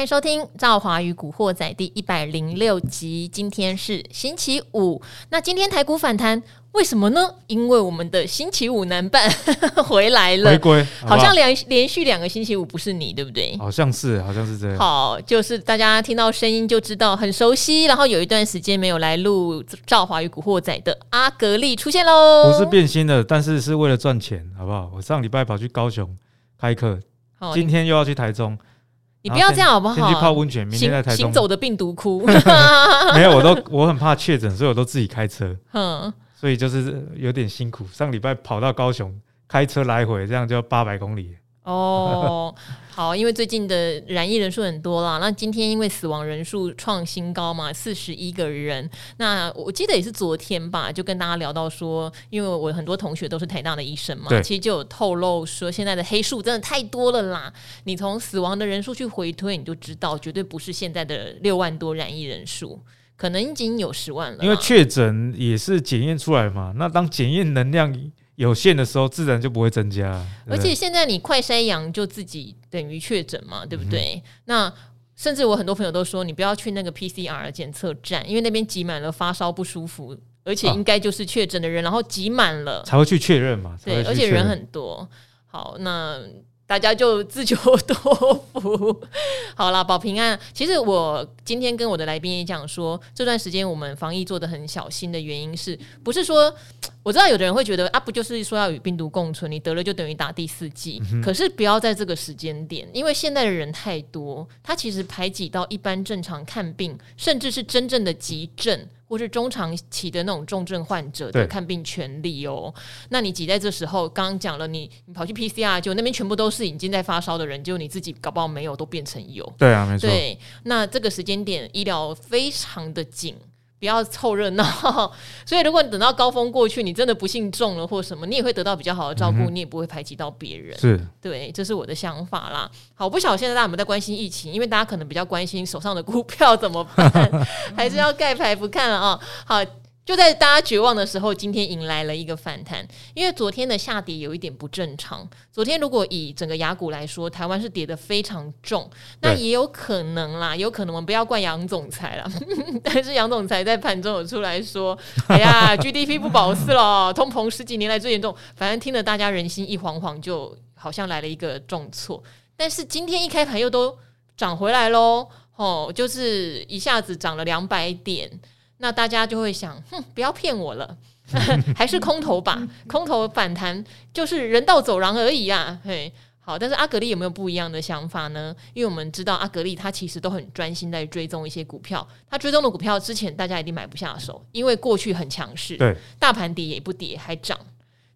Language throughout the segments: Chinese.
欢迎收听《赵华与古惑仔》第一百零六集。今天是星期五，那今天台股反弹，为什么呢？因为我们的星期五男伴 回来了，回归，好像连连续两个星期五不是你，对不对？好像是，好像是这样。好，就是大家听到声音就知道很熟悉。然后有一段时间没有来录《赵华与古惑仔》的阿格力出现喽，不是变心的，但是是为了赚钱，好不好？我上礼拜跑去高雄开课，今天又要去台中。你不要这样好不好？先去泡温泉，明天在台中行走的病毒窟。没有，我都我很怕确诊，所以我都自己开车。嗯，所以就是有点辛苦。上礼拜跑到高雄，开车来回，这样就要八百公里。哦，好，因为最近的染疫人数很多啦。那今天因为死亡人数创新高嘛，四十一个人。那我记得也是昨天吧，就跟大家聊到说，因为我很多同学都是台大的医生嘛，其实就有透露说，现在的黑数真的太多了啦。你从死亡的人数去回推，你就知道绝对不是现在的六万多染疫人数，可能已经有十万了。因为确诊也是检验出来嘛，那当检验能量有限的时候，自然就不会增加。而且现在你快筛阳就自己等于确诊嘛，对不对？嗯、那甚至我很多朋友都说，你不要去那个 PCR 检测站，因为那边挤满了发烧不舒服，而且应该就是确诊的人，啊、然后挤满了才会去确认嘛。对，而且人很多。好，那。大家就自求多福，好啦，保平安。其实我今天跟我的来宾也讲说，这段时间我们防疫做的很小心的原因是，不是说我知道有的人会觉得啊，不就是说要与病毒共存，你得了就等于打第四剂。嗯、可是不要在这个时间点，因为现在的人太多，他其实排挤到一般正常看病，甚至是真正的急症。或是中长期的那种重症患者的看病权利哦，那你挤在这时候，刚刚讲了你，你跑去 PCR，就那边全部都是已经在发烧的人，就你自己搞不好没有，都变成有。对啊，没错。对，那这个时间点医疗非常的紧。不要凑热闹，所以如果你等到高峰过去，你真的不幸中了或什么，你也会得到比较好的照顾，嗯、你也不会排挤到别人。是，对，这是我的想法啦。好，我不晓得现在大家有没有在关心疫情，因为大家可能比较关心手上的股票怎么办，还是要盖牌不看了啊？好。就在大家绝望的时候，今天迎来了一个反弹。因为昨天的下跌有一点不正常。昨天如果以整个雅股来说，台湾是跌得非常重，那也有可能啦，有可能我们不要怪杨总裁啦。但是杨总裁在盘中有出来说：“ 哎呀，GDP 不保四了，通膨十几年来最严重。”反正听得大家人心一惶惶，就好像来了一个重挫。但是今天一开盘又都涨回来喽，哦，就是一下子涨了两百点。那大家就会想，哼，不要骗我了，还是空头吧，空头反弹就是人道走廊而已啊。嘿，好，但是阿格力有没有不一样的想法呢？因为我们知道阿格力他其实都很专心在追踪一些股票，他追踪的股票之前大家一定买不下手，因为过去很强势，对，大盘跌也不跌还涨，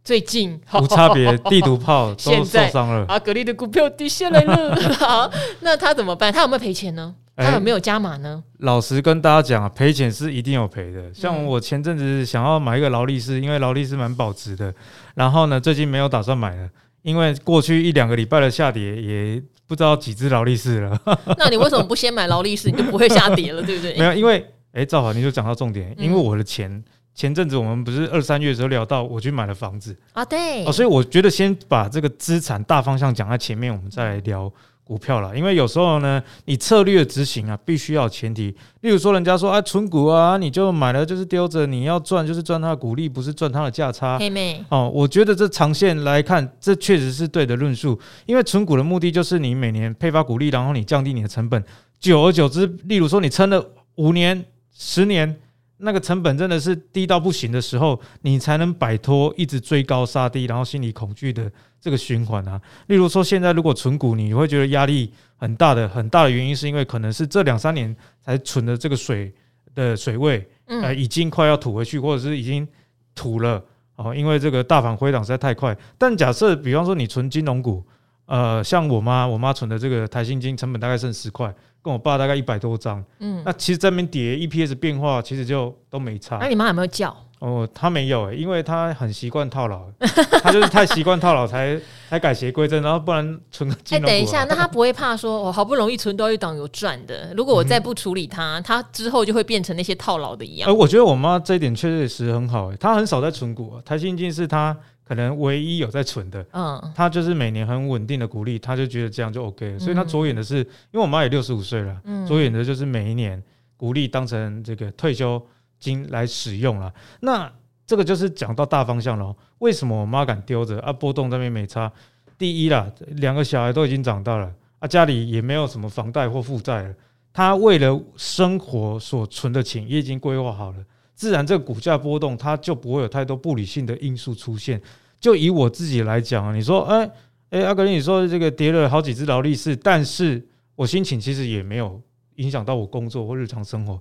最近无差别地图炮都受 伤了，阿格力的股票跌下来了，好，那他怎么办？他有没有赔钱呢？他有没有加码呢？欸，老实跟大家讲啊，赔钱是一定有赔的。像我前阵子想要买一个劳力士，因为劳力士蛮保值的。然后呢，最近没有打算买了，因为过去一两个礼拜的下跌，也不知道几只劳力士了。那你为什么不先买劳力士，你就不会下跌了，对不对？没有，因为哎，赵华你就讲到重点，因为我的钱前阵子我们不是二三月的时候聊到，我去买了房子啊，对，哦，所以我觉得先把这个资产大方向讲在前面，我们再来聊。股票了，因为有时候呢，你策略执行啊，必须要前提。例如说，人家说啊，存股啊，你就买了就是丢着，你要赚就是赚它的股利，不是赚它的价差。黑妹哦，我觉得这长线来看，这确实是对的论述。因为存股的目的就是你每年配发股利，然后你降低你的成本，久而久之，例如说你撑了五年、十年。那个成本真的是低到不行的时候，你才能摆脱一直追高杀低，然后心理恐惧的这个循环啊。例如说，现在如果存股，你会觉得压力很大的，很大的原因是因为可能是这两三年才存的这个水的水位，呃，已经快要吐回去，或者是已经吐了哦，因为这个大盘回档实在太快。但假设比方说你存金融股，呃，像我妈，我妈存的这个台新金，成本大概剩十块。跟我爸大概一百多张，嗯，那其实这边叠 EPS 变化其实就都没差。那你妈有没有叫？哦，他没有诶、欸，因为她很习惯套牢，她就是太习惯套牢才才改邪归正，然后不然存个金。哎，等一下，那他不会怕说，我好不容易存到一档有赚的，如果我再不处理它，他之后就会变成那些套牢的一样。呃，我觉得我妈这一点确实是很好诶、欸，她很少在存股，啊台新金是她可能唯一有在存的，嗯，他就是每年很稳定的鼓励，他就觉得这样就 OK 了。所以他着眼的是，因为我妈也六十五岁了，嗯，着眼的就是每一年鼓励当成这个退休金来使用了。那这个就是讲到大方向了。为什么我妈敢丢着啊？波动这边没差。第一啦，两个小孩都已经长大了啊，家里也没有什么房贷或负债了。他为了生活所存的钱也已经规划好了。自然，这个股价波动，它就不会有太多不理性的因素出现。就以我自己来讲啊，你说，哎哎，阿格林，你说这个跌了好几只劳力士，但是我心情其实也没有影响到我工作或日常生活，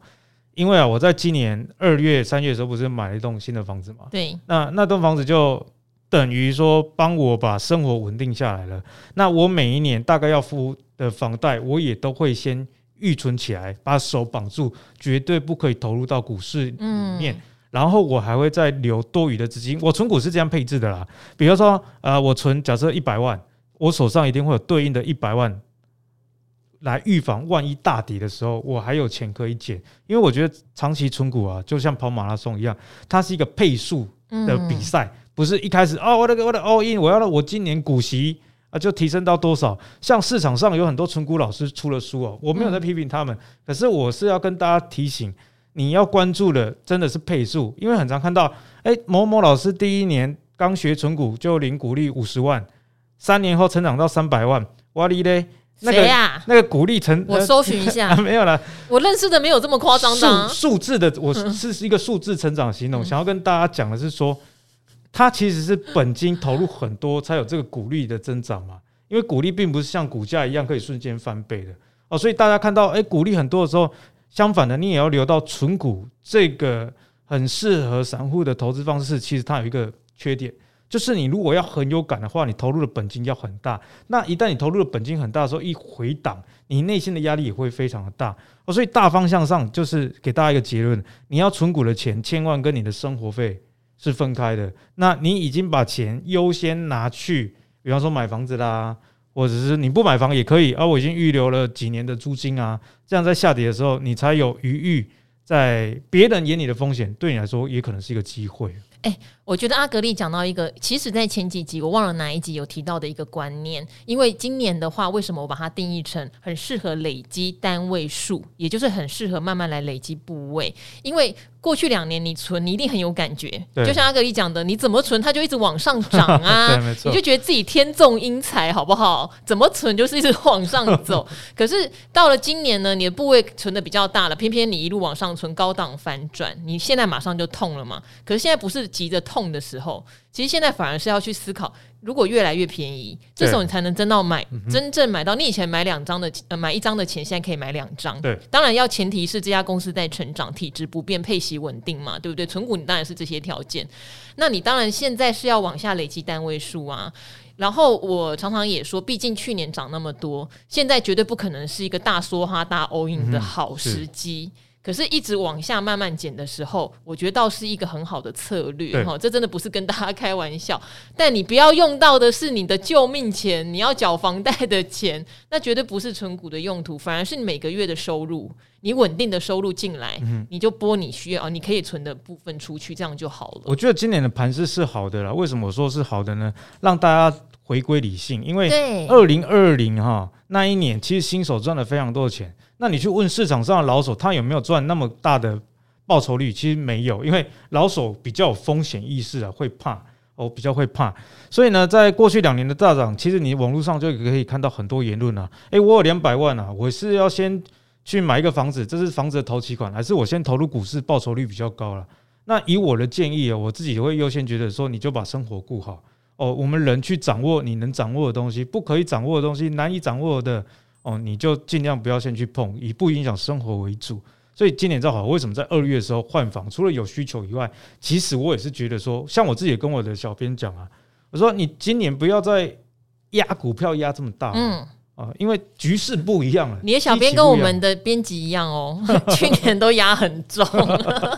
因为啊，我在今年二月、三月的时候不是买了一栋新的房子嘛？对，那那栋房子就等于说帮我把生活稳定下来了。那我每一年大概要付的房贷，我也都会先。预存起来，把手绑住，绝对不可以投入到股市里面。嗯、然后我还会再留多余的资金。我存股是这样配置的啦，比如说，呃，我存假设一百万，我手上一定会有对应的一百万，来预防万一大跌的时候，我还有钱可以捡。因为我觉得长期存股啊，就像跑马拉松一样，它是一个配速的比赛，嗯、不是一开始哦，我的我的 all in，我要了我今年股息。啊，就提升到多少？像市场上有很多存股老师出了书哦，我没有在批评他们，可是我是要跟大家提醒，你要关注的真的是配数，因为很常看到，哎，某某老师第一年刚学存股就领股利五十万，三年后成长到三百万，哇哩嘞，那个那个股利成，我搜寻一下，没有了，我认识的没有这么夸张的数字的，我 是一个数字成长形容，想要跟大家讲的是说。它其实是本金投入很多才有这个股利的增长嘛，因为股利并不是像股价一样可以瞬间翻倍的哦，所以大家看到诶股利很多的时候，相反的你也要留到存股这个很适合散户的投资方式。其实它有一个缺点，就是你如果要很有感的话，你投入的本金要很大。那一旦你投入的本金很大的时候，一回档，你内心的压力也会非常的大哦。所以大方向上就是给大家一个结论：你要存股的钱，千万跟你的生活费。是分开的。那你已经把钱优先拿去，比方说买房子啦，或者是你不买房也可以。而、啊、我已经预留了几年的租金啊，这样在下跌的时候，你才有余裕，在别人眼里的风险，对你来说也可能是一个机会。哎、我觉得阿格丽讲到一个，其实在前几集我忘了哪一集有提到的一个观念。因为今年的话，为什么我把它定义成很适合累积单位数，也就是很适合慢慢来累积部位？因为过去两年你存，你一定很有感觉。就像阿格力讲的，你怎么存，它就一直往上涨啊，你就觉得自己天纵英才，好不好？怎么存就是一直往上走。可是到了今年呢，你的部位存的比较大了，偏偏你一路往上存，高档反转，你现在马上就痛了嘛？可是现在不是。急着痛的时候，其实现在反而是要去思考，如果越来越便宜，这时候你才能真到买，真正买到。你以前买两张的，呃，买一张的钱，现在可以买两张。对，当然要前提是这家公司在成长，体质不变，配息稳定嘛，对不对？存股你当然是这些条件。那你当然现在是要往下累积单位数啊。然后我常常也说，毕竟去年涨那么多，现在绝对不可能是一个大梭哈、大 all in 的好时机。嗯可是，一直往下慢慢减的时候，我觉得倒是一个很好的策略哈。这真的不是跟大家开玩笑，但你不要用到的是你的救命钱，你要缴房贷的钱，那绝对不是存股的用途，反而是你每个月的收入，你稳定的收入进来，嗯、你就拨你需要，你可以存的部分出去，这样就好了。我觉得今年的盘势是好的啦。为什么我说是好的呢？让大家回归理性，因为二零二零哈那一年，其实新手赚了非常多的钱。那你去问市场上的老手，他有没有赚那么大的报酬率？其实没有，因为老手比较有风险意识啊，会怕哦，比较会怕。所以呢，在过去两年的大涨，其实你网络上就可以看到很多言论啊。诶，我有两百万啊，我是要先去买一个房子，这是房子的头期款，还是我先投入股市，报酬率比较高了？那以我的建议啊，我自己会优先觉得说，你就把生活顾好哦。我们人去掌握你能掌握的东西，不可以掌握的东西，难以掌握的。哦，你就尽量不要先去碰，以不影响生活为主。所以今年正好，为什么在二月的时候换房？除了有需求以外，其实我也是觉得说，像我自己也跟我的小编讲啊，我说你今年不要再压股票压这么大，嗯啊，因为局势不一样了。你的小编跟我们的编辑一样哦，去年都压很重。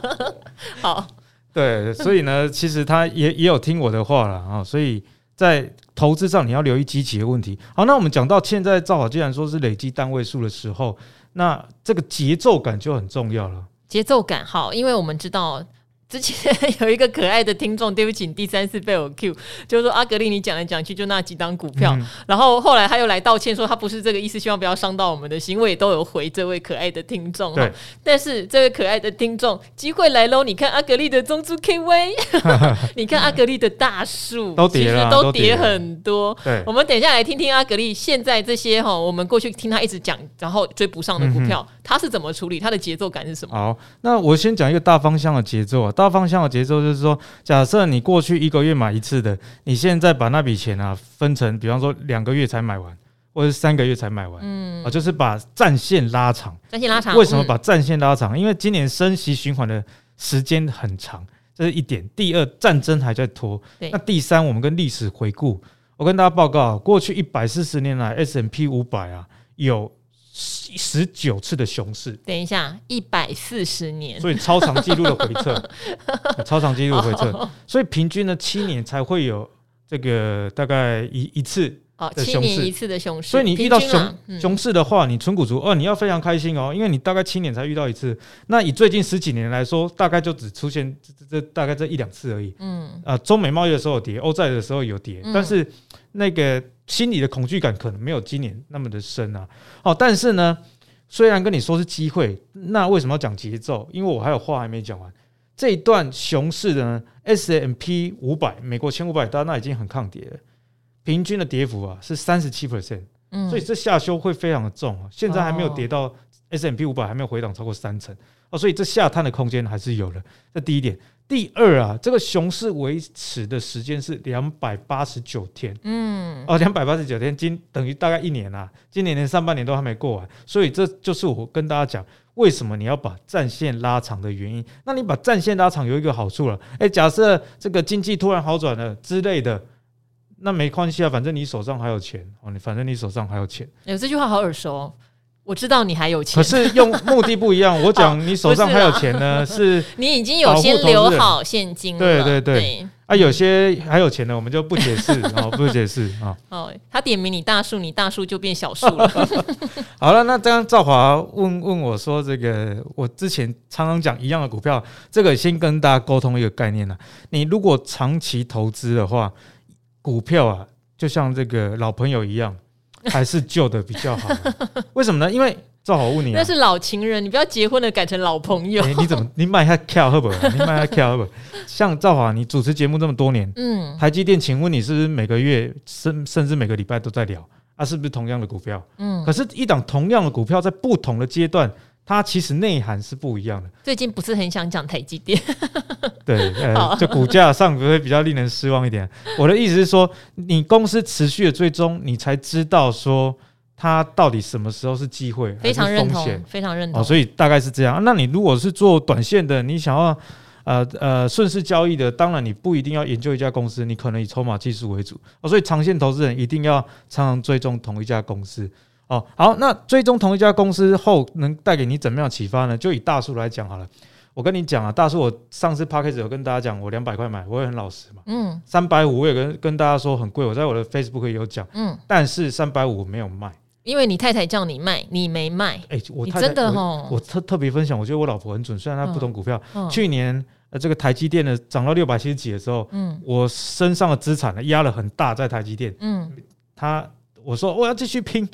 好，对，所以呢，其实他也也有听我的话了啊，所以。在投资上，你要留意基期的问题。好，那我们讲到现在，造好既然说是累积单位数的时候，那这个节奏感就很重要了。节奏感好，因为我们知道之前有一个可爱的听众，对不起，第三次被我 Q，就是说阿格丽，你讲来讲去就那几档股票，嗯、然后后来他又来道歉说他不是这个意思，希望不要伤到我们的心，我也都有回这位可爱的听众。对，但是这位可爱的听众，机会来喽！你看阿格丽的中珠 KV，你看阿格丽的大树 都跌了，都跌很多。对，我们等一下来听听阿格丽现在这些哈，我们过去听他一直讲，然后追不上的股票，嗯、他是怎么处理？他的节奏感是什么？好，那我先讲一个大方向的节奏啊。大方向的节奏就是说，假设你过去一个月买一次的，你现在把那笔钱啊分成，比方说两个月才买完，或者三个月才买完，嗯啊，就是把战线拉长。战线拉长，为什么把战线拉长？因为今年升息循环的时间很长，这是一点。第二，战争还在拖。那第三，我们跟历史回顾，我跟大家报告，过去一百四十年来，S M P 五百啊有。十九次的熊市，等一下，一百四十年，所以超长记录的回撤，超长记录回撤，所以平均呢七年才会有这个大概一一次哦，七年一次的熊市，所以你遇到熊熊市的话，你存股族哦，你要非常开心哦，因为你大概七年才遇到一次，那以最近十几年来说，大概就只出现这这大概这一两次而已，嗯。啊，中美贸易的时候有跌，欧债的时候有跌，但是那个。心理的恐惧感可能没有今年那么的深啊，哦，但是呢，虽然跟你说是机会，那为什么要讲节奏？因为我还有话还没讲完。这一段熊市的呢，S M P 五百，美国前五百，大家那已经很抗跌了，平均的跌幅啊是三十七 percent，所以这下修会非常的重啊。现在还没有跌到 S&P 五百，还没有回档超过三成哦，所以这下探的空间还是有的。这第一点。第二啊，这个熊市维持的时间是两百八十九天，嗯，哦，两百八十九天，今等于大概一年啊，今年连上半年都还没过完，所以这就是我跟大家讲，为什么你要把战线拉长的原因。那你把战线拉长有一个好处了，诶，假设这个经济突然好转了之类的，那没关系啊，反正你手上还有钱哦，你反正你手上还有钱。有这句话好耳熟哦。我知道你还有钱，可是用目的不一样。我讲你手上还有钱呢，是 你已经有先留好现金了。对对对，啊，有些还有钱的，我们就不解释啊，不解释啊。哦，他点名你大树，你大树就变小树了。好了，那刚刚赵华问问我说，这个我之前常常讲一样的股票，这个先跟大家沟通一个概念呢。你如果长期投资的话，股票啊，就像这个老朋友一样。还是旧的比较好，为什么呢？因为正好问你、啊，那是老情人，你不要结婚了改成老朋友。欸、你怎么你卖下跳好不好？你卖下跳好不好？像赵华，你主持节目这么多年，嗯，台积电，请问你是不是每个月甚甚至每个礼拜都在聊啊？是不是同样的股票？嗯，可是，一档同样的股票，在不同的阶段。它其实内涵是不一样的。最近不是很想讲台积电，对，呃，就股价上会比较令人失望一点。我的意思是说，你公司持续的追踪，你才知道说它到底什么时候是机会，非常认同，非常认同。所以大概是这样。那你如果是做短线的，你想要呃呃顺势交易的，当然你不一定要研究一家公司，你可能以筹码技术为主。哦所以长线投资人一定要常常追踪同一家公司。哦，好，那追踪同一家公司后能带给你怎么样启发呢？就以大树来讲好了，我跟你讲啊，大树我上次 podcast 有跟大家讲，我两百块买，我也很老实嘛，嗯，三百五我也跟跟大家说很贵，我在我的 Facebook 也有讲，嗯，但是三百五我没有卖，因为你太太叫你卖，你没卖，哎、欸，我太太真的哦，我，特特别分享，我觉得我老婆很准，虽然她不懂股票，嗯。嗯、去年呃这个台积电的涨到六百七十几的时候，嗯，我身上的资产呢压了很大在台积电，嗯，他我说我要继续拼。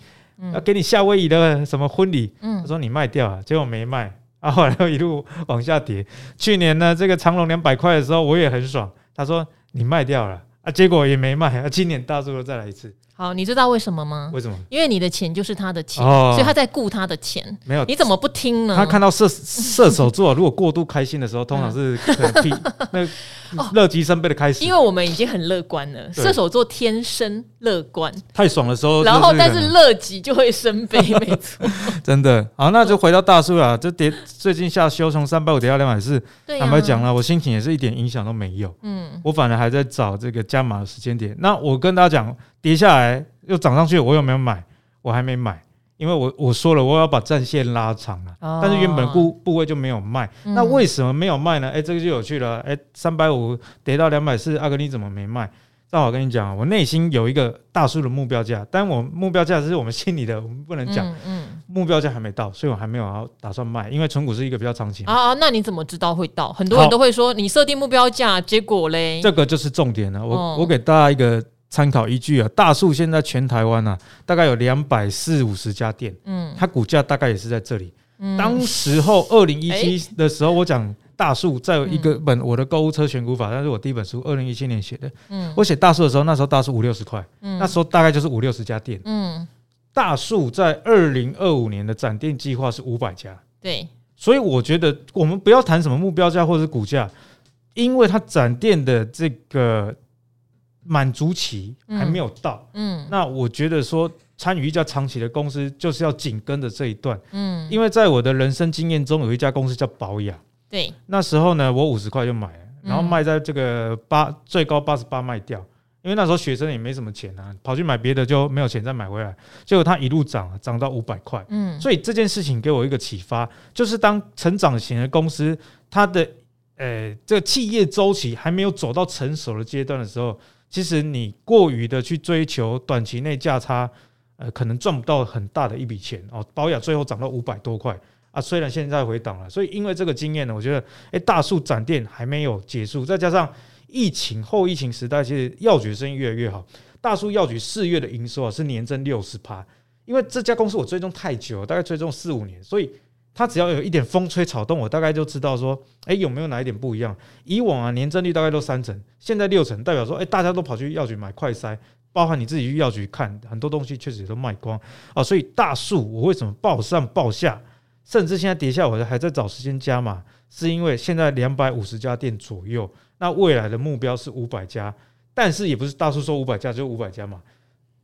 要给你夏威夷的什么婚礼？他说你卖掉啊，结果没卖，啊，后来又一路往下跌。去年呢，这个长隆两百块的时候，我也很爽。他说你卖掉了，啊，结果也没卖，啊，今年大叔又再来一次。好，你知道为什么吗？为什么？因为你的钱就是他的钱，哦、所以他在顾他的钱。没有，你怎么不听呢？他看到射射手座如果过度开心的时候，通常是可能 那乐极生悲的开始。因为我们已经很乐观了，射手座天生乐观，太爽的时候，然后但是乐极就会生悲，没错。真的，好，那就回到大树啊。这跌最近下修从三百五跌到两百四，坦白讲了，我心情也是一点影响都没有。嗯，我反而还在找这个加码的时间点。那我跟大家讲。跌下来又涨上去，我有没有买？我还没买，因为我我说了我要把战线拉长了，哦、但是原本部部位就没有卖。嗯、那为什么没有卖呢？诶、欸，这个就有趣了。诶、欸，三百五跌到两百四，阿哥你怎么没卖？正好跟你讲，我内心有一个大数的目标价，但我目标价是我们心里的，我们不能讲。嗯，嗯，目标价还没到，所以我还没有要打算卖，因为存股是一个比较长期。啊啊，那你怎么知道会到？很多人都会说你设定目标价，结果嘞？这个就是重点了。我、哦、我给大家一个参考依据啊，大树现在全台湾啊，大概有两百四五十家店，嗯，它股价大概也是在这里。嗯，当时候 二零一七的时候，我讲。大树在一个本我的购物车选股法，那是我第一本书二零一七年写的。嗯，我写大树的时候，那时候大树五六十块，嗯，那时候大概就是五六十家店。嗯，大树在二零二五年的展店计划是五百家。对，所以我觉得我们不要谈什么目标价或者是股价，因为它展店的这个满足期还没有到。嗯，那我觉得说参与一家长期的公司，就是要紧跟着这一段。嗯，因为在我的人生经验中，有一家公司叫宝雅。对，那时候呢，我五十块就买了，然后卖在这个八、嗯、最高八十八卖掉，因为那时候学生也没什么钱啊，跑去买别的就没有钱再买回来，结果它一路涨，涨到五百块。嗯，所以这件事情给我一个启发，就是当成长型的公司，它的呃这个企业周期还没有走到成熟的阶段的时候，其实你过于的去追求短期内价差，呃，可能赚不到很大的一笔钱哦。保养最后涨到五百多块。啊，虽然现在回档了，所以因为这个经验呢，我觉得，哎，大树展店还没有结束，再加上疫情后疫情时代，其实药局生意越来越好。大树药局四月的营收啊是年增六十趴，因为这家公司我追踪太久，大概追踪四五年，所以它只要有一点风吹草动，我大概就知道说，哎，有没有哪一点不一样？以往啊年增率大概都三成，现在六成，代表说，哎，大家都跑去药局买快筛，包含你自己去药局看，很多东西确实也都卖光啊。所以大树我为什么报上报下？甚至现在跌下，我还在找时间加码，是因为现在两百五十家店左右，那未来的目标是五百家，但是也不是大树说五百家就五百家嘛。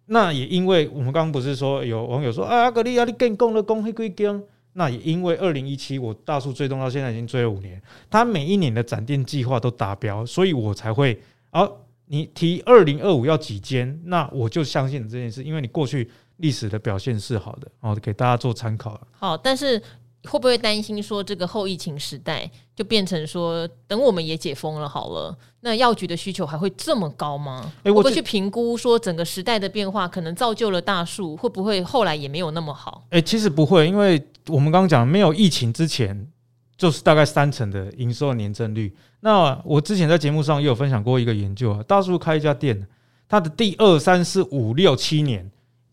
那也因为我们刚刚不是说有网友说啊，阿格力啊，你更供了供黑龟根，那也因为二零一七我大数追踪到现在已经追了五年，他每一年的展店计划都达标，所以我才会，啊，你提二零二五要几间，那我就相信这件事，因为你过去。历史的表现是好的哦，给大家做参考了。好，但是会不会担心说这个后疫情时代就变成说，等我们也解封了好了，那药局的需求还会这么高吗？欸、我会去评估说整个时代的变化可能造就了大树，会不会后来也没有那么好？哎、欸，其实不会，因为我们刚刚讲没有疫情之前，就是大概三成的营收的年增率。那我之前在节目上也有分享过一个研究啊，大树开一家店，它的第二、三、四、五、六、七年。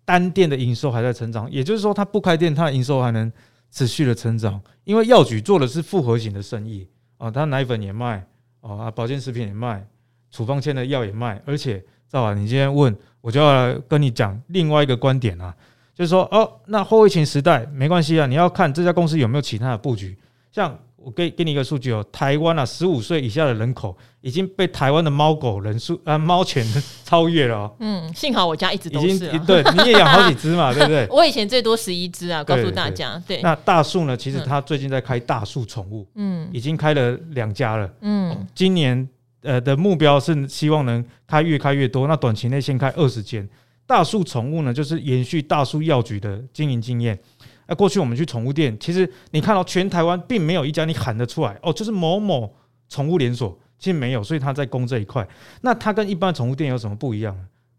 单店的营收还在成长，也就是说，它不开店，它的营收还能持续的成长。因为药局做的是复合型的生意啊，它奶粉也卖啊，保健食品也卖，处方签的药也卖。而且，赵华，你今天问，我就要跟你讲另外一个观点啊，就是说，哦，那后疫情时代没关系啊，你要看这家公司有没有其他的布局，像。我给给你一个数据哦，台湾啊，十五岁以下的人口已经被台湾的猫狗人数啊猫犬 超越了哦。嗯，幸好我家一直都是。已经对，你也养好几只嘛，对不对？我以前最多十一只啊，告诉大家。对。那大树呢？其实他最近在开大树宠物，嗯，已经开了两家了，嗯，今年呃的目标是希望能开越开越多。那短期内先开二十间大树宠物呢，就是延续大树药局的经营经验。那，过去我们去宠物店，其实你看到全台湾并没有一家你喊得出来哦，就是某某宠物连锁，其实没有，所以他在攻这一块。那它跟一般宠物店有什么不一样？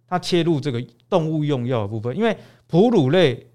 它切入这个动物用药的部分，因为哺乳类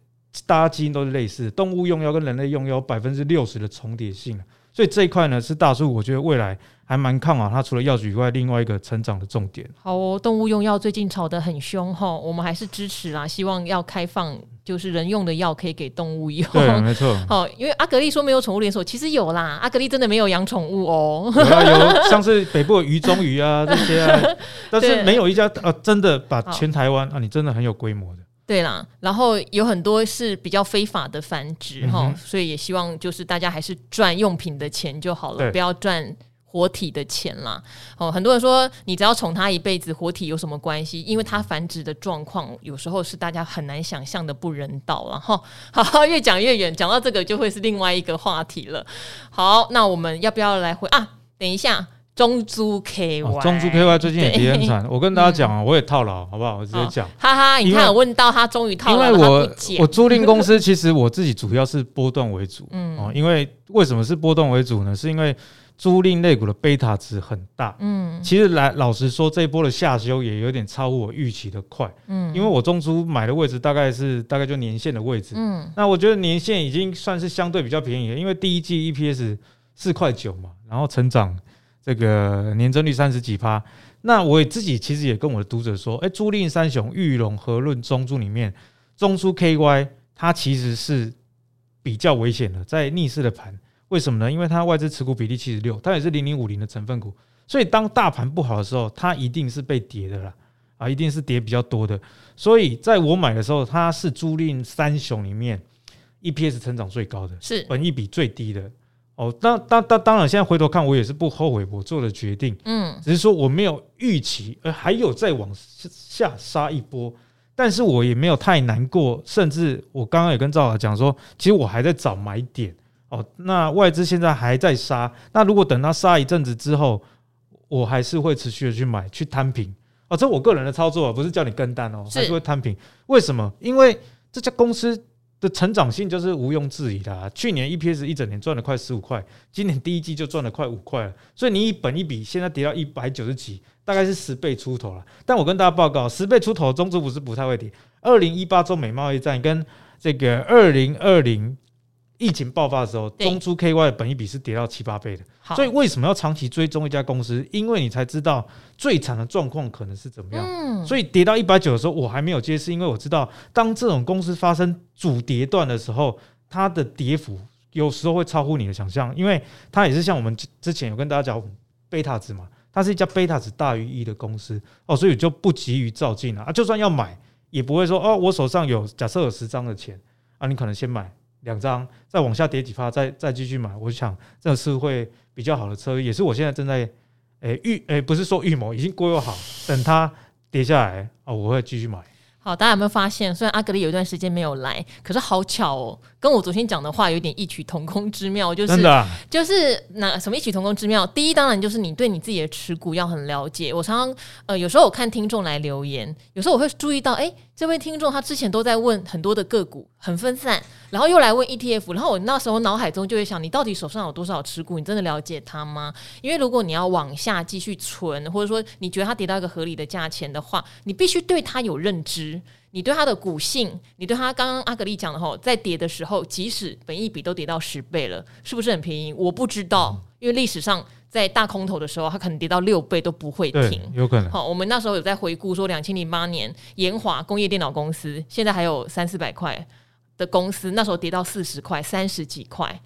大家基因都是类似，动物用药跟人类用药百分之六十的重叠性，所以这一块呢是大树，我觉得未来还蛮看好它。除了药局以外，另外一个成长的重点。好哦，动物用药最近炒得很凶哈，我们还是支持啦，希望要开放。就是人用的药可以给动物用，对，没错。好，因为阿格力说没有宠物连锁，其实有啦。阿格力真的没有养宠物哦，有啊，有 像是北部的鱼中鱼啊这些啊，但是没有一家啊真的把全台湾啊，你真的很有规模的。对啦，然后有很多是比较非法的繁殖哈，嗯、所以也希望就是大家还是赚用品的钱就好了，不要赚。活体的钱啦，哦，很多人说你只要宠它一辈子，活体有什么关系？因为它繁殖的状况有时候是大家很难想象的不人道了哈。好，越讲越远，讲到这个就会是另外一个话题了。好，那我们要不要来回啊？等一下，中租 KY，哦、中租 KY 最近也跌很惨。我跟大家讲啊，嗯、我也套牢，好不好？我直接讲，哈哈，你看我问到他终于套牢了，因为我我租赁公司其实我自己主要是波段为主，嗯，哦，因为为什么是波段为主呢？是因为租赁类股的贝塔值很大。嗯，其实来老实说，这一波的下修也有点超乎我预期的快。嗯，因为我中租买的位置大概是大概就年线的位置。嗯，那我觉得年线已经算是相对比较便宜了，因为第一季 EPS 四块九嘛，然后成长这个年增率三十几趴。那我自己其实也跟我的读者说，哎，租赁三雄玉龙、和润、中租里面，中租 KY 它其实是。比较危险的，在逆势的盘，为什么呢？因为它外资持股比例七十六，它也是零零五零的成分股，所以当大盘不好的时候，它一定是被跌的啦，啊，一定是跌比较多的。所以在我买的时候，它是租赁三雄里面 EPS 成长最高的，是本益比最低的。哦，当当当当然，现在回头看，我也是不后悔我做的决定，嗯，只是说我没有预期，呃还有再往下杀一波。但是我也没有太难过，甚至我刚刚也跟赵老讲说，其实我还在找买点哦。那外资现在还在杀，那如果等它杀一阵子之后，我还是会持续的去买去摊平哦。这我个人的操作，不是叫你跟单哦，还是会摊平。为什么？因为这家公司的成长性就是毋庸置疑的啊。去年 EPS 一整年赚了快十五块，今年第一季就赚了快五块了，所以你一本一比，现在跌到一百九十几。大概是十倍出头了，但我跟大家报告，十倍出头，中资股是不太会跌。二零一八中美贸易战跟这个二零二零疫情爆发的时候，中珠 KY 的本益比是跌到七八倍的。所以为什么要长期追踪一家公司？因为你才知道最惨的状况可能是怎么样。所以跌到一百九的时候，我还没有接，是因为我知道当这种公司发生主跌段的时候，它的跌幅有时候会超乎你的想象，因为它也是像我们之前有跟大家讲贝塔值嘛。它是一家贝塔值大于一的公司哦，所以就不急于照进了啊。就算要买，也不会说哦，我手上有假设有十张的钱啊，你可能先买两张，再往下跌几发，再再继续买。我想这是会比较好的车，也是我现在正在诶预诶，不是说预谋，已经规划好，等它跌下来啊，我会继续买。好，大家有没有发现，虽然阿格力有一段时间没有来，可是好巧哦，跟我昨天讲的话有点异曲同工之妙，就是就是那什么异曲同工之妙。第一，当然就是你对你自己的持股要很了解。我常常呃，有时候我看听众来留言，有时候我会注意到，哎、欸，这位听众他之前都在问很多的个股，很分散。然后又来问 ETF，然后我那时候脑海中就会想，你到底手上有多少持股？你真的了解它吗？因为如果你要往下继续存，或者说你觉得它跌到一个合理的价钱的话，你必须对它有认知，你对它的股性，你对它刚刚阿格力讲的吼，在跌的时候，即使本一笔都跌到十倍了，是不是很便宜？我不知道，因为历史上在大空头的时候，它可能跌到六倍都不会停，有可能。好，我们那时候有在回顾说，两千零八年延华工业电脑公司现在还有三四百块。的公司那时候跌到四十块、三十几块，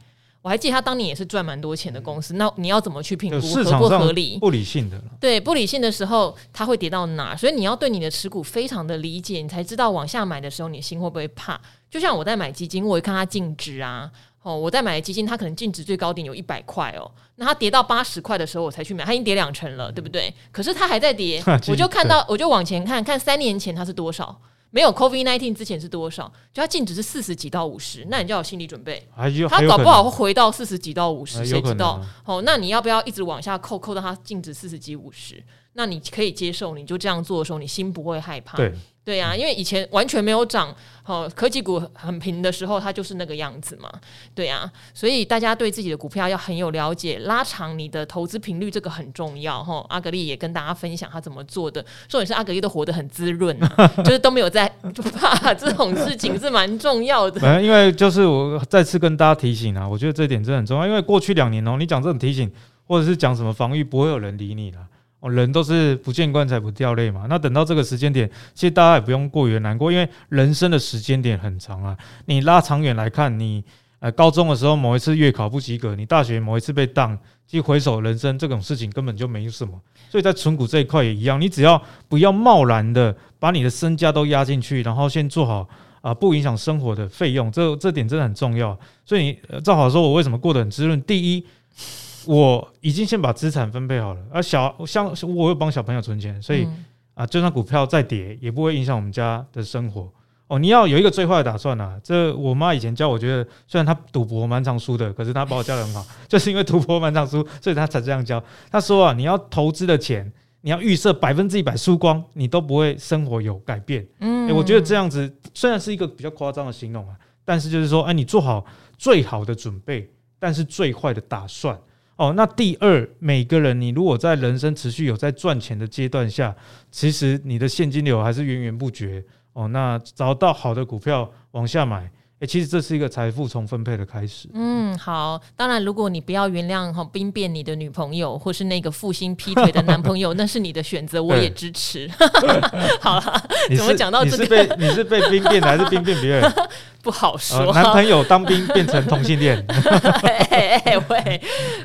我还记得他当年也是赚蛮多钱的公司。那你要怎么去评估合不合理？不理性的，对，不理性的时候，它会跌到哪？所以你要对你的持股非常的理解，你才知道往下买的时候，你心会不会怕？就像我在买基金，我会看它净值啊。哦，我在买的基金，它可能净值最高点有一百块哦。那它跌到八十块的时候，我才去买，它已经跌两成了，对不对？可是它还在跌，我就看到，我就往前看看三年前它是多少。没有 COVID nineteen 之前是多少？就它净值是四十几到五十，那你就要有心理准备。它搞不好会回到四十几到五十，谁知道？哦，那你要不要一直往下扣，扣到它净值四十几五十？那你可以接受，你就这样做的时候，你心不会害怕。对。对呀、啊，因为以前完全没有涨，好科技股很平的时候，它就是那个样子嘛。对呀、啊，所以大家对自己的股票要很有了解，拉长你的投资频率，这个很重要哈。阿格力也跟大家分享他怎么做的，重点是阿格力都活得很滋润、啊，就是都没有在怕这种事情是蛮重要的。因为就是我再次跟大家提醒啊，我觉得这点真的很重要，因为过去两年哦，你讲这种提醒或者是讲什么防御，不会有人理你了。人都是不见棺材不掉泪嘛，那等到这个时间点，其实大家也不用过于难过，因为人生的时间点很长啊。你拉长远来看，你呃高中的时候某一次月考不及格，你大学某一次被当，其实回首人生这种事情根本就没什么。所以在存股这一块也一样，你只要不要贸然的把你的身家都压进去，然后先做好啊、不影响生活的费用，这这点真的很重要。所以你正好说我为什么过得很滋润，第一。我已经先把资产分配好了，而小像我有帮小朋友存钱，所以啊，就算股票再跌，也不会影响我们家的生活。哦，你要有一个最坏的打算啊！这我妈以前教我，觉得虽然她赌博蛮常输的，可是她把我教得很好，就是因为赌博蛮常输，所以她才这样教。她说啊，你要投资的钱，你要预设百分之一百输光，你都不会生活有改变。嗯，欸，我觉得这样子虽然是一个比较夸张的形容啊，但是就是说，哎，你做好最好的准备，但是最坏的打算。哦，那第二，每个人你如果在人生持续有在赚钱的阶段下，其实你的现金流还是源源不绝哦。那找到好的股票往下买。其实这是一个财富重分配的开始。嗯，好。当然，如果你不要原谅哈兵变你的女朋友，或是那个负心劈腿的男朋友，那是你的选择，我也支持。好了，怎么讲到这个？你是被你是被兵变的，还是兵变别人？不好说。呃、男朋友当兵变成同性恋，哎哎喂，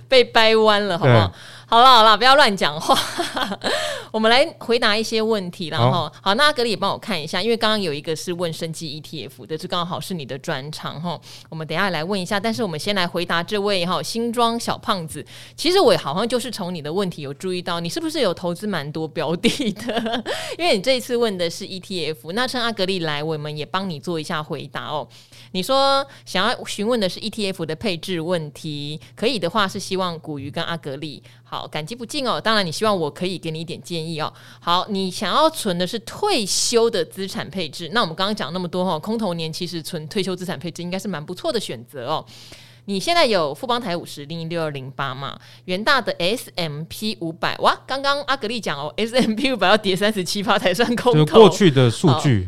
被掰弯了，好不好？好了好了，不要乱讲话。我们来回答一些问题，然后好，好，那阿格力也帮我看一下，因为刚刚有一个是问生技 ETF 的，这刚好是你的专长哈。我们等一下来问一下，但是我们先来回答这位哈新庄小胖子。其实我好像就是从你的问题有注意到，你是不是有投资蛮多标的的？因为你这一次问的是 ETF，那趁阿格力来，我们也帮你做一下回答哦。你说想要询问的是 ETF 的配置问题，可以的话是希望古鱼跟阿格力。好，感激不尽哦。当然，你希望我可以给你一点建议哦。好，你想要存的是退休的资产配置，那我们刚刚讲那么多哈，空头年其实存退休资产配置应该是蛮不错的选择哦。你现在有富邦台五十零一六二零八嘛？元大的 S M P 五百哇，刚刚阿格力讲哦，S M P 五百要跌三十七趴才算空头，就过去的数据。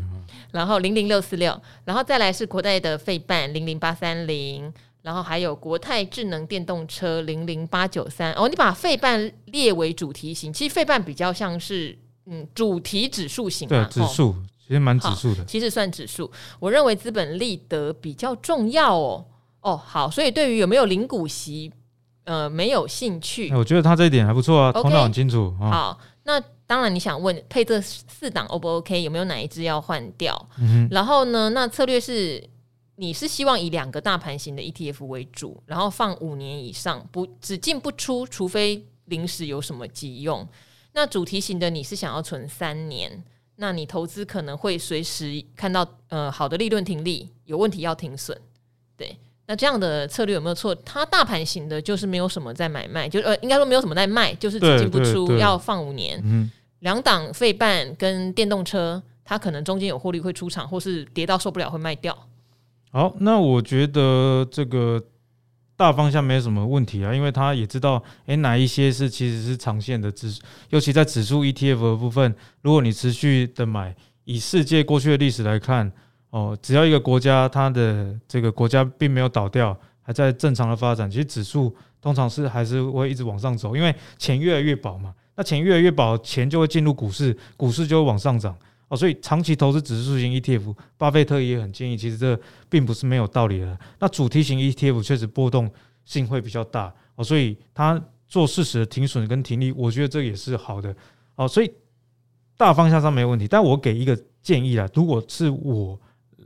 然后零零六四六，然后再来是国泰的费半零零八三零。然后还有国泰智能电动车零零八九三哦，你把费半列为主题型，其实费半比较像是嗯主题指数型对指数，其实蛮指数的，其实算指数。我认为资本利得比较重要哦哦好，所以对于有没有领股息呃没有兴趣，我觉得他这一点还不错啊，头脑很清楚。好，那当然你想问配这四档 O 不 OK，有没有哪一支要换掉？嗯、哼然后呢，那策略是。你是希望以两个大盘型的 ETF 为主，然后放五年以上，不只进不出，除非临时有什么急用。那主题型的你是想要存三年，那你投资可能会随时看到呃好的利润停利，有问题要停损。对，那这样的策略有没有错？它大盘型的就是没有什么在买卖，就呃应该说没有什么在卖，就是只进不出，要放五年。嗯，两档费半跟电动车，它可能中间有获利会出场，或是跌到受不了会卖掉。好，那我觉得这个大方向没有什么问题啊，因为他也知道，诶，哪一些是其实是长线的指，尤其在指数 ETF 的部分，如果你持续的买，以世界过去的历史来看，哦，只要一个国家它的这个国家并没有倒掉，还在正常的发展，其实指数通常是还是会一直往上走，因为钱越来越薄嘛，那钱越来越薄，钱就会进入股市，股市就会往上涨。哦，所以长期投资指数型 ETF，巴菲特也很建议，其实这并不是没有道理的。那主题型 ETF 确实波动性会比较大哦，所以它做适时的停损跟停利，我觉得这也是好的哦。所以大方向上没问题，但我给一个建议啦，如果是我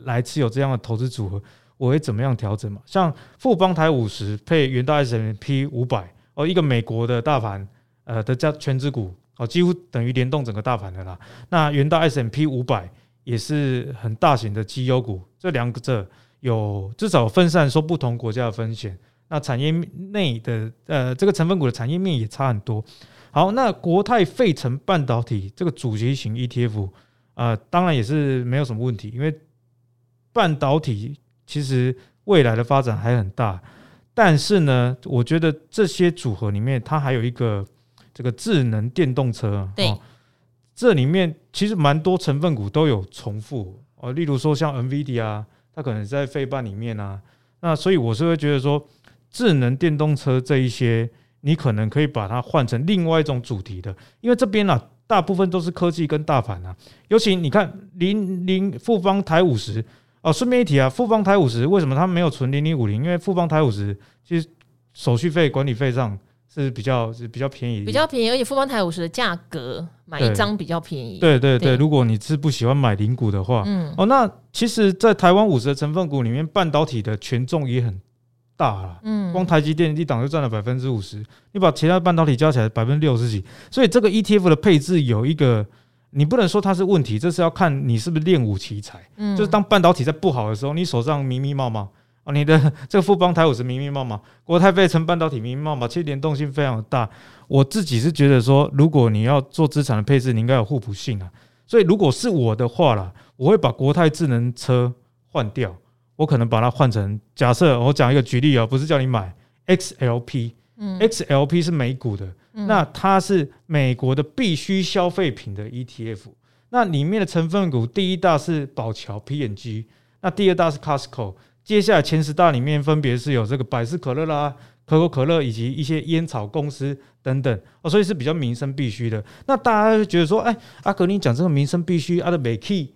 来持有这样的投资组合，我会怎么样调整嘛？像富邦台五十配元大 S M P 五百哦，一个美国的大盘呃的加权值股。哦，几乎等于联动整个大盘的啦。那元大 S M P 五百也是很大型的绩优股，这两者有至少分散说不同国家的风险。那产业内的呃这个成分股的产业面也差很多。好，那国泰费城半导体这个主题型 ETF 啊、当然也是没有什么问题，因为半导体其实未来的发展还很大。但是呢，我觉得这些组合里面它还有一个。这个智能电动车，对、哦，这里面其实蛮多成分股都有重复哦，例如说像 NVIDIA 啊，它可能在费半里面啊，那所以我是会觉得说，智能电动车这一些，你可能可以把它换成另外一种主题的，因为这边呢、啊，大部分都是科技跟大盘啊，尤其你看零零富邦台五十哦，顺便一提啊，富邦台五十为什么它没有存零零五零？因为富邦台五十其实手续费、管理费上。是比较是比较便宜，比较便宜，而且富邦台五十的价格买一张比较便宜。对对对，对。如果你是不喜欢买零股的话，嗯，哦，那其实，在台湾五十的成分股里面，半导体的权重也很大了，嗯，光台积电一档就占了百分之五十，你把其他半导体加起来百分之六十几，所以这个 ETF 的配置有一个，你不能说它是问题，这是要看你是不是练武奇才，嗯，就是当半导体在不好的时候，你手上密密麻麻。哦，你的 这个富邦台五十密密麻麻，国泰费城半导体密密麻麻，其实联动性非常的大。我自己是觉得说，如果你要做资产的配置，你应该有互补性啊。所以如果是我的话啦，我会把国泰智能车换掉，我可能把它换成假设我讲一个举例啊，不是叫你买 XLP 嗯，XLP 是美股的，嗯、那它是美国的必需消费品的 ETF。那里面的成分股，第一大是宝桥 PNG，那第二大是 Costco。接下来前十大里面分别是有这个百事可乐啦、可口可乐以及一些烟草公司等等哦，所以是比较民生必需的。那大家会觉得说，哎，阿格你讲这个民生必需，阿的美 key，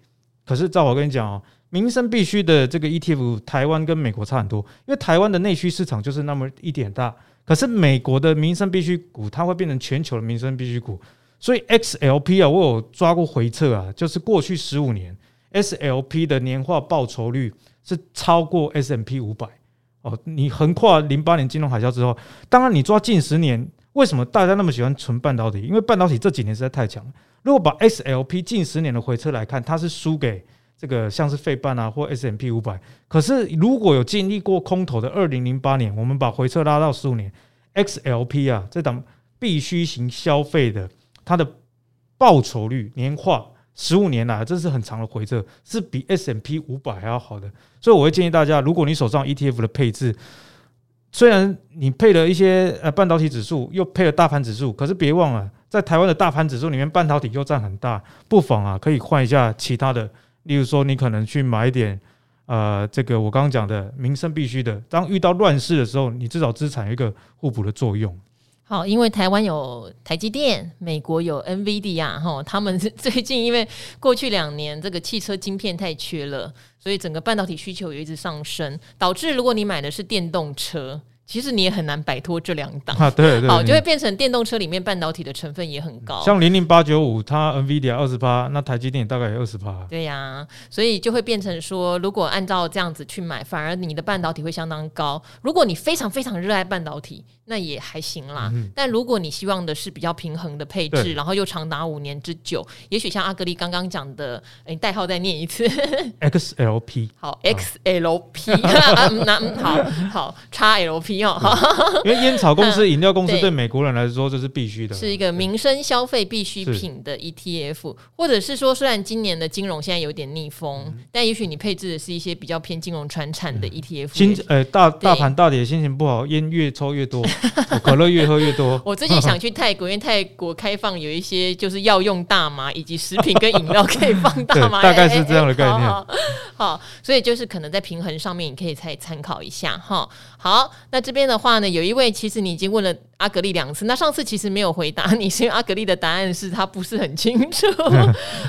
可是照我跟你讲哦，民生必需的这个 ETF，台湾跟美国差很多，因为台湾的内需市场就是那么一点大，可是美国的民生必需股，它会变成全球的民生必需股。所以 XLP 啊，我有抓过回测啊，就是过去十五年 SLP 的年化报酬率。是超过 S M P 五百哦，你横跨零八年金融海啸之后，当然你抓近十年，为什么大家那么喜欢存半导体？因为半导体这几年实在太强了。如果把 SLP 近十年的回撤来看，它是输给这个像是费半啊或 S M P 五百。可是如果有经历过空头的二零零八年，我们把回撤拉到十五年，XLP 啊这档必需型消费的它的报酬率年化。十五年来，这是很长的回撤，是比 S&P 五百还要好的，所以我会建议大家，如果你手上 ETF 的配置，虽然你配了一些呃半导体指数，又配了大盘指数，可是别忘了，在台湾的大盘指数里面，半导体又占很大，不妨啊可以换一下其他的，例如说你可能去买一点呃这个我刚刚讲的民生必需的，当遇到乱世的时候，你至少资产有一个互补的作用。好，因为台湾有台积电，美国有 NVIDIA 哈，他们 最近因为过去两年这个汽车晶片太缺了，所以整个半导体需求也一直上升，导致如果你买的是电动车。其实你也很难摆脱这两档啊，对对，好，就会变成电动车里面半导体的成分也很高，像零零八九五，它 NVIDIA 二十八，那台积电大概也二十八，对呀、啊，所以就会变成说，如果按照这样子去买，反而你的半导体会相当高。如果你非常非常热爱半导体，那也还行啦。嗯、但如果你希望的是比较平衡的配置，然后又长达五年之久，也许像阿格力刚刚讲的，哎，代号再念一次，XLP，好，XLP，那嗯、好好，XLP 哦。因为烟草公司、饮料公司对美国人来说这是必须的，是一个民生消费必需品的 ETF，或者是说，虽然今年的金融现在有点逆风，但也许你配置的是一些比较偏金融传产的 ETF。心呃大大盘大跌，心情不好，烟越抽越多，可乐越喝越多。我最近想去泰国，因为泰国开放有一些就是药用大麻，以及食品跟饮料可以放大麻，大概是这样的概念。好，好，所以就是可能在平衡上面，你可以再参考一下哈。好，那这边的话呢，有一位其实你已经问了阿格丽两次，那上次其实没有回答你，是因为阿格丽的答案是他不是很清楚。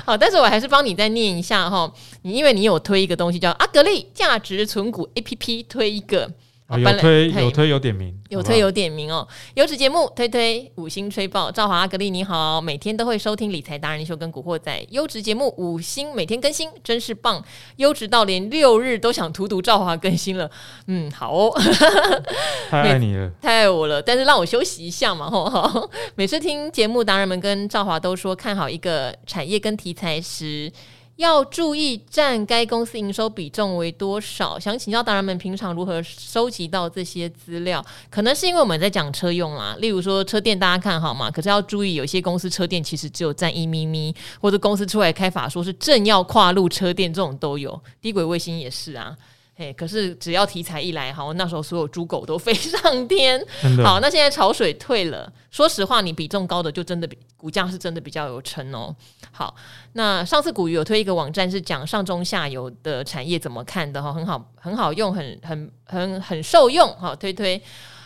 好，但是我还是帮你再念一下哈，你因为你有推一个东西叫阿格丽价值存股 APP，推一个。有推有推有点名，有推有点名哦。优质节目推推五星吹爆，赵华阿格力你好，每天都会收听理财达人秀跟古惑仔优质节目五星每天更新，真是棒，优质到连六日都想荼毒赵华更新了。嗯，好哦，太爱你了，太爱我了。但是让我休息一下嘛，吼吼。每次听节目达人们跟赵华都说看好一个产业跟题材时。要注意占该公司营收比重为多少？想请教达人们平常如何收集到这些资料？可能是因为我们在讲车用啦，例如说车店大家看好嘛，可是要注意有些公司车店其实只有占一咪咪，或者公司出来开法说是正要跨入车店，这种都有。低轨卫星也是啊。嘿，可是只要题材一来，好，那时候所有猪狗都飞 上天。好，那现在潮水退了，说实话，你比重高的就真的比股价是真的比较有成哦。好，那上次古鱼有推一个网站是讲上中下游的产业怎么看的哈，很好，很好用，很很很很受用。好，推推。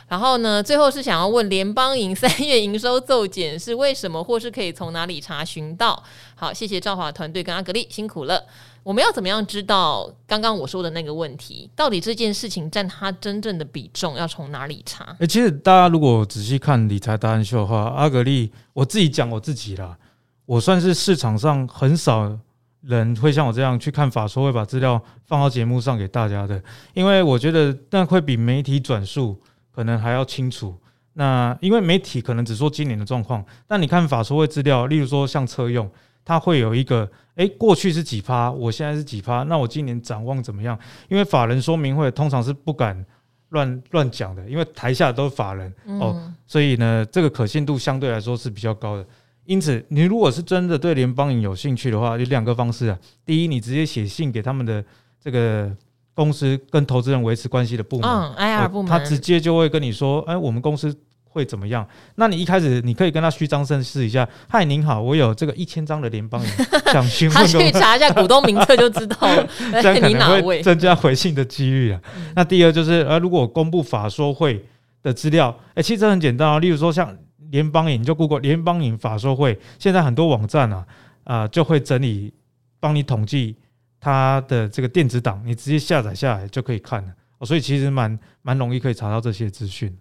然后呢，最后是想要问联邦银三月营收骤减是为什么，或是可以从哪里查询到？好，谢谢赵华团队跟阿格力辛苦了。我们要怎么样知道刚刚我说的那个问题？到底这件事情占它真正的比重要从哪里查？诶、其实大家如果仔细看理财达人秀的话，阿格力，我自己讲我自己啦，我算是市场上很少人会像我这样去看法说会把资料放到节目上给大家的，因为我觉得那会比媒体转述可能还要清楚。那因为媒体可能只说今年的状况，但你看法说会资料，例如说像车用。它会有一个，哎，过去是几趴，我现在是几趴，那我今年展望怎么样？因为法人说明会通常是不敢乱乱讲的，因为台下都是法人、嗯、哦，所以呢，这个可信度相对来说是比较高的。因此，你如果是真的对联邦银有兴趣的话，有两个方式啊。第一，你直接写信给他们的这个公司跟投资人维持关系的部门，嗯，IR 部门，他直接就会跟你说，哎，我们公司会怎么样？那你一开始你可以跟他虚张声势一下，嗨，您好，我有这个一千张的联邦银，想询问。他去查一下股东名册就知道了，这样可能会增加回信的几率啊。那第二就是，呃，如果我公布法说会的资料，哎、欸，其实很简单啊，例如说像联邦银，你就 Google 联邦银法说会，现在很多网站啊，啊、呃，就会整理帮你统计它的这个电子档，你直接下载下来就可以看了。哦，所以其实蛮蛮容易可以查到这些资讯。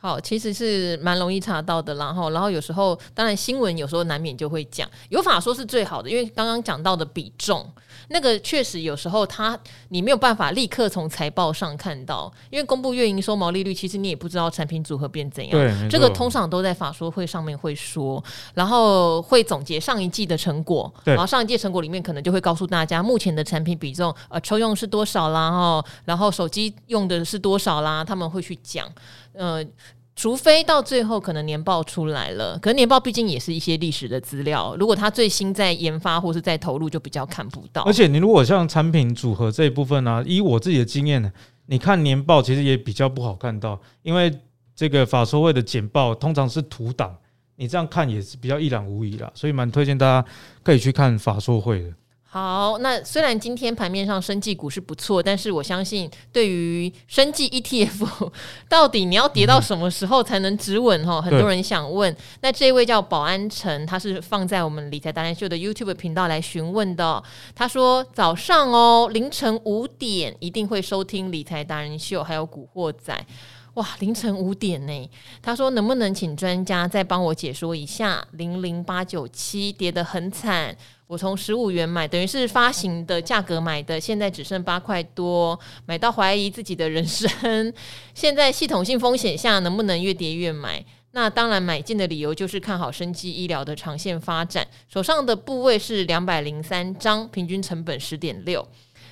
好，其实是蛮容易查到的，然后，然后有时候，当然新闻有时候难免就会讲，有法说是最好的，因为刚刚讲到的比重，那个确实有时候它你没有办法立刻从财报上看到，因为公布月营收、毛利率，其实你也不知道产品组合变怎样，对，这个通常都在法说会上面会说，然后会总结上一季的成果，然后上一季成果里面可能就会告诉大家目前的产品比重，呃，抽用是多少啦，哈，然后手机用的是多少啦，他们会去讲。呃，除非到最后可能年报出来了，可能年报毕竟也是一些历史的资料，如果他最新在研发或是在投入，就比较看不到。而且你如果像产品组合这一部分呢、以我自己的经验呢，你看年报其实也比较不好看到，因为这个法说会的简报通常是图档，你这样看也是比较一览无遗啦，所以蛮推荐大家可以去看法说会的。好，那虽然今天盘面上生技股是不错，但是我相信对于生技 ETF，到底你要跌到什么时候才能止稳？哈、很多人想问。那这位叫保安城，他是放在我们理财达人秀的 YouTube 频道来询问的。他说早上哦，凌晨五点一定会收听理财达人秀，还有古惑仔。哇，凌晨五点呢？他说能不能请专家再帮我解说一下零零八九七跌得很惨。我从十五元买，等于是发行的价格买的，现在只剩八块多，买到怀疑自己的人生。现在系统性风险下，能不能越跌越买？那当然，买进的理由就是看好生技医疗的长线发展。手上的部位是两百零三张，平均成本十点六。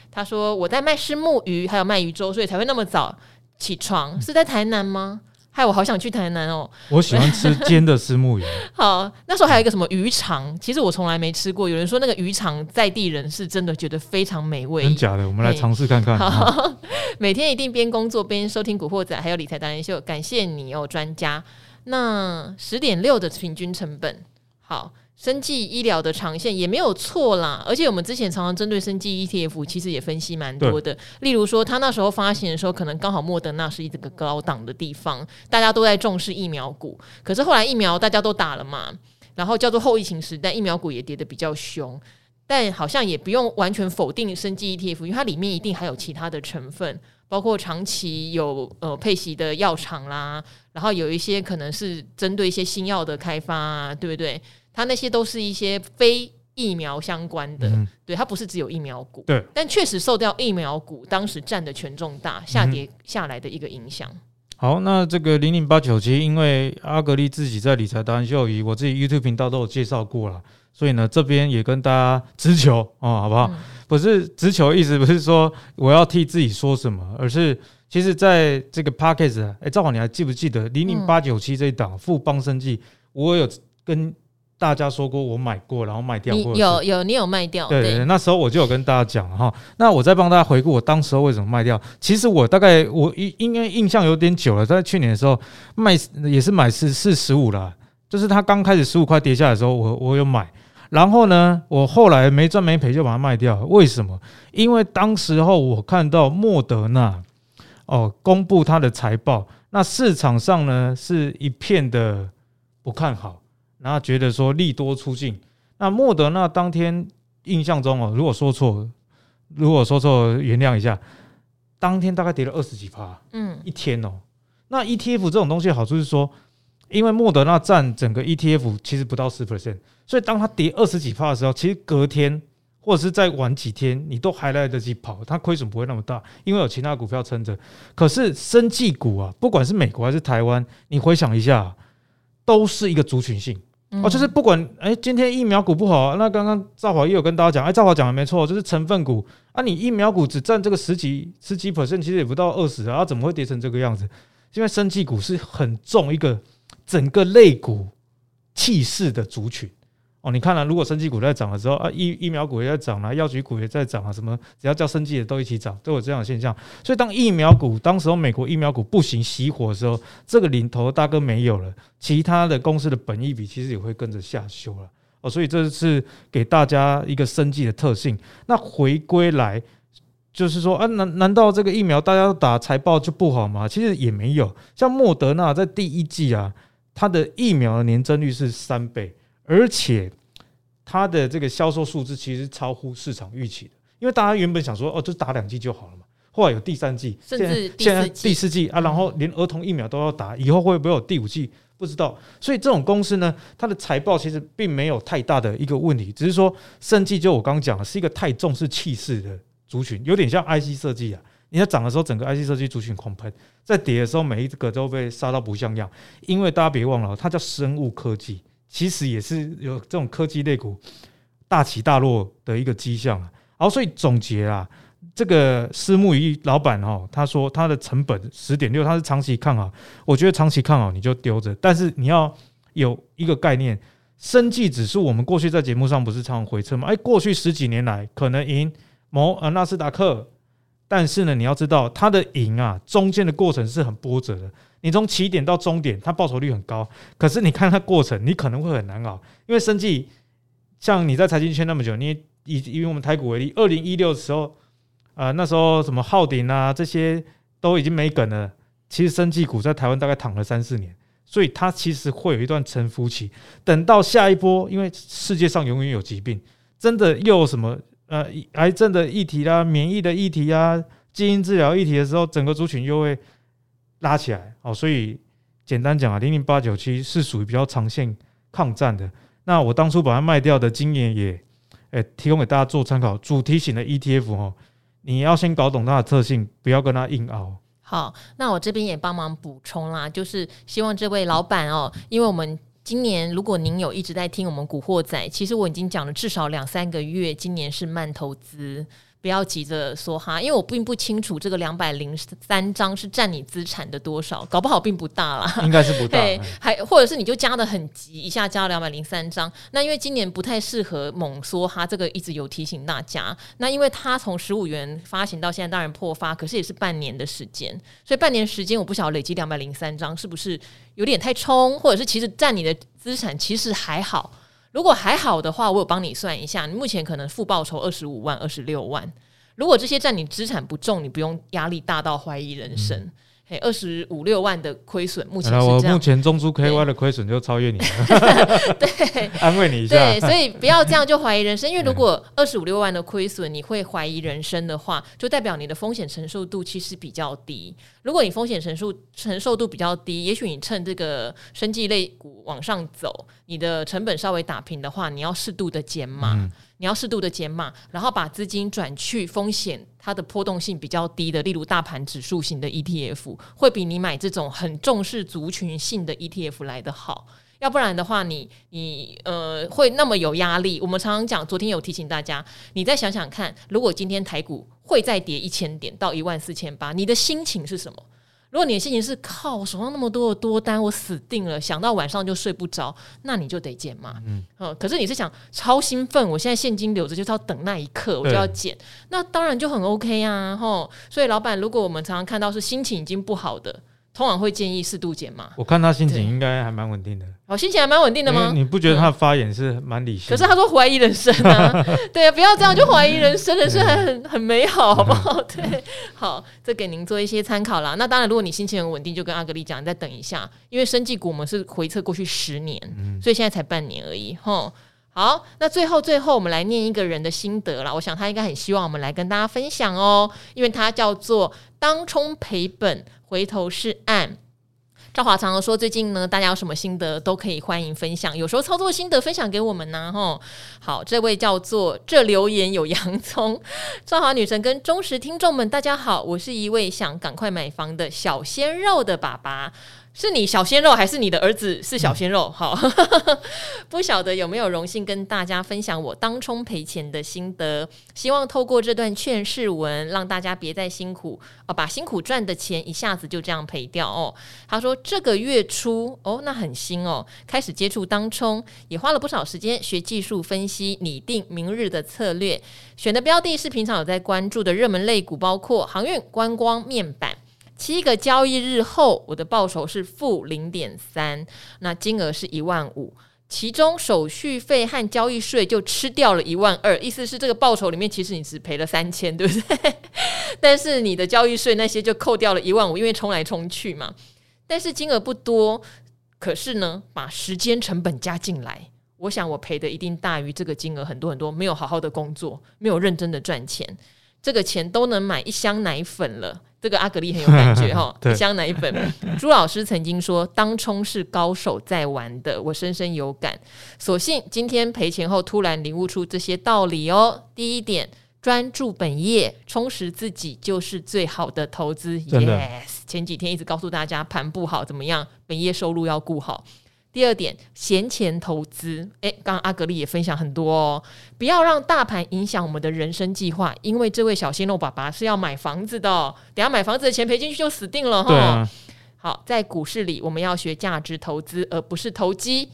他说我在卖虱目鱼，还有卖鱼粥，所以才会那么早起床。是在台南吗？哎，我好想去台南哦！我喜欢吃煎的虱目鱼。好，那时候还有一个什么鱼肠，其实我从来没吃过。有人说那个鱼肠在地人是真的觉得非常美味。真假的？我们来尝试看看。好，每天一定边工作边收听《古惑仔》，还有理财达人秀。感谢你哦，专家。那十点六的平均成本，好。生技医疗的长线也没有错啦，而且我们之前常常针对生技 ETF，其实也分析蛮多的。例如说，他那时候发行的时候，可能刚好莫德纳是一个高档的地方，大家都在重视疫苗股。可是后来疫苗大家都打了嘛，然后叫做后疫情时代，疫苗股也跌得比较凶。但好像也不用完全否定生技 ETF，因为它里面一定还有其他的成分，包括长期有呃配息的药厂啦，然后有一些可能是针对一些新药的开发啊，对不对？它那些都是一些非疫苗相关的，嗯、对，它不是只有疫苗股，对，但确实受掉疫苗股当时占的权重大下跌下来的一个影响。好，那这个零零八九七，因为阿格力自己在理财达人秀以我自己 YouTube 频道都有介绍过了，所以呢，这边也跟大家直球哦，好不好？嗯、不是直球，意思不是说我要替自己说什么，而是其实在这个 Podcast，哎、欸，赵好，你还记不记得零零八九七这一档富邦生计，我有跟。大家说过我买过，然后卖掉过。有有，你有卖掉？对，对，对，那时候我就有跟大家讲哈。那我再帮大家回顾我当时候为什么卖掉。其实我大概我应应该印象有点久了，在去年的时候卖也是买是是十五了，就是它刚开始十五块跌下来的时候，我我有买。然后呢，我后来没赚没赔就把它卖掉。为什么？因为当时候我看到莫德纳哦公布它的财报，那市场上呢是一片的不看好。然后觉得说利多出尽，那莫德纳当天印象中哦，如果说错，如果说错原谅一下，当天大概跌了二十几趴，嗯，一天哦。那 ETF 这种东西好处是说，因为莫德纳占整个 ETF 其实不到十 percent，所以当它跌二十几趴的时候，其实隔天或者是再晚几天，你都还来得及跑，它亏损不会那么大，因为有其他股票撑着。可是生技股啊，不管是美国还是台湾，你回想一下，都是一个族群性。哦，就是不管哎、今天疫苗股不好，那刚刚赵华也有跟大家讲，哎，赵华讲的没错，就是成分股。啊，你疫苗股只占这个十几十几 percent，其实也不到二十啊，怎么会跌成这个样子？因为生技股是很重一个整个类股气势的族群。你看了、如果生技股在涨的时候啊，疫疫苗股也在涨啊，药局股也在涨啊，什么只要叫生技的都一起涨，都有这样的现象。所以当疫苗股当时候美国疫苗股不行熄火的时候，这个领头大哥没有了，其他的公司的本益比其实也会跟着下修了哦。所以这是给大家一个生技的特性。那回归来就是说啊，难难道这个疫苗大家都打财报就不好吗？其实也没有，像莫德纳在第一季啊，它的疫苗的年增率是三倍。而且它的这个销售数字其实超乎市场预期的，因为大家原本想说哦，就打两剂就好了嘛。后来有第三剂，甚至现在第四剂啊，然后连儿童疫苗都要打，以后会不会有第五剂？不知道。所以这种公司呢，它的财报其实并没有太大的一个问题，只是说生技就我刚刚讲的是一个太重视气势的族群，有点像 IC 设计啊。你在涨的时候，整个 IC 设计族群狂喷；在跌的时候，每一个都被杀到不像样。因为大家别忘了，它叫生物科技。其实也是有这种科技类股大起大落的一个迹象啊，然后所以总结啊，这个私募一老板哦，他说他的成本十点六，他是长期看好，我觉得长期看好你就丢着，但是你要有一个概念，生技指数我们过去在节目上不是常常回测吗？哎，过去十几年来可能赢某呃纳斯达克，但是呢，你要知道它的赢啊，中间的过程是很波折的。你从起点到终点，它报酬率很高，可是你看它过程，你可能会很难熬，因为生技像你在财经圈那么久，你以以我们台股为例，二零一六的时候，呃，那时候什么浩鼎啊这些都已经没梗了，其实生技股在台湾大概躺了三四年，所以它其实会有一段沉浮期，等到下一波，因为世界上永远有疾病，真的又有什么呃癌症的议题啦、免疫的议题啊、基因治疗议题的时候，整个族群又会。拉起来哦，所以简单讲啊，零零八九七是属于比较长线抗战的。那我当初把它卖掉的经验也，诶，提供给大家做参考。主题型的 ETF 哦，你要先搞懂它的特性，不要跟它硬拗。好，那我这边也帮忙补充啦，就是希望这位老板哦，因为我们今年如果您有一直在听我们古惑仔，其实我已经讲了至少两三个月，今年是慢投资。不要急着说哈，因为我并不清楚这个两百零三张是占你资产的多少，搞不好并不大啦，应该是不大。对，还或者是你就加的很急，一下加了两百零三张。那因为今年不太适合猛缩哈，这个一直有提醒大家。那因为它从十五元发行到现在，当然破发，可是也是半年的时间，所以半年时间我不晓得累积两百零三张是不是有点太冲，或者是其实占你的资产其实还好。如果还好的话，我有帮你算一下，你目前可能负报酬二十五万、二十六万。如果这些占你资产不重，你不用压力大到怀疑人生。嘿，二十五六万的亏损，目前是这样。我目前中租 KY 的亏损就超越你了。对，安慰你一下。对，所以不要这样就怀疑人生，因为如果二十五六万的亏损你会怀疑人生的话，就代表你的风险承受度其实比较低。如果你风险承受承受度比较低，也许你趁这个生技类股往上走，你的成本稍微打平的话，你要适度的减码。嗯你要适度的减码，然后把资金转去风险它的波动性比较低的，例如大盘指数型的 ETF，会比你买这种很重视族群性的 ETF 来得好。要不然的话你，你你呃会那么有压力。我们常常讲，昨天有提醒大家，你再想想看，如果今天台股会再跌一千点到一万四千八，你的心情是什么？如果你的心情是靠我手上那么多的多单，我死定了，想到晚上就睡不着，那你就得减嘛。嗯，可是你是想超兴奋，我现在现金留着，就是要等那一刻，我就要减，那当然就很 OK 啊。吼，所以老板，如果我们常常看到是心情已经不好的。通常会建议适度减码。我看他心情应该还蛮稳定的。哦，心情还蛮稳定的吗？你不觉得他的发言是蛮理性的？可是他说怀疑人生啊，对啊，不要这样就怀疑人生，人生还很很美好，好不好？对，好，这给您做一些参考啦。那当然，如果你心情很稳定，就跟阿格力讲，你再等一下，因为生技股我们是回测过去十年，所以现在才半年而已。吼，好，那最后最后我们来念一个人的心得啦。我想他应该很希望我们来跟大家分享哦，因为他叫做当冲赔本。回头是岸，赵华常常说，最近呢，大家有什么心得都可以欢迎分享。有时候操作心得分享给我们呢，吼。好，这位叫做这留言有洋葱，赵华女神跟忠实听众们，大家好，我是一位想赶快买房的小鲜肉的爸爸。是你小鲜肉，还是你的儿子是小鲜肉？好，不晓得有没有荣幸跟大家分享我当冲赔钱的心得。希望透过这段劝世文，让大家别再辛苦哦，把辛苦赚的钱一下子就这样赔掉哦。他说这个月初哦，那很新哦，开始接触当冲，也花了不少时间学技术分析，拟定明日的策略。选的标的是平常有在关注的热门类股，包括航运、观光、面板。七个交易日后，我的报酬是负零点三，那金额是一万五，其中手续费和交易税就吃掉了一万二，意思是这个报酬里面其实你只赔了三千，对不对？但是你的交易税那些就扣掉了一万五，因为冲来冲去嘛。但是金额不多，可是呢，把时间成本加进来，我想我赔的一定大于这个金额很多很多。没有好好的工作，没有认真的赚钱，这个钱都能买一箱奶粉了。这个阿格力很有感觉哈，一箱奶粉。朱老师曾经说，当冲是高手在玩的，我深深有感。所幸今天赔钱后，突然领悟出这些道理哦。第一点，专注本业，充实自己就是最好的投资。Yes，前几天一直告诉大家，盘不好怎么样，本业收入要顾好。第二点，闲钱投资。诶，刚刚阿格丽也分享很多哦，不要让大盘影响我们的人生计划，因为这位小鲜肉爸爸是要买房子的，等下买房子的钱赔进去就死定了哈。啊、好，在股市里，我们要学价值投资，而不是投机。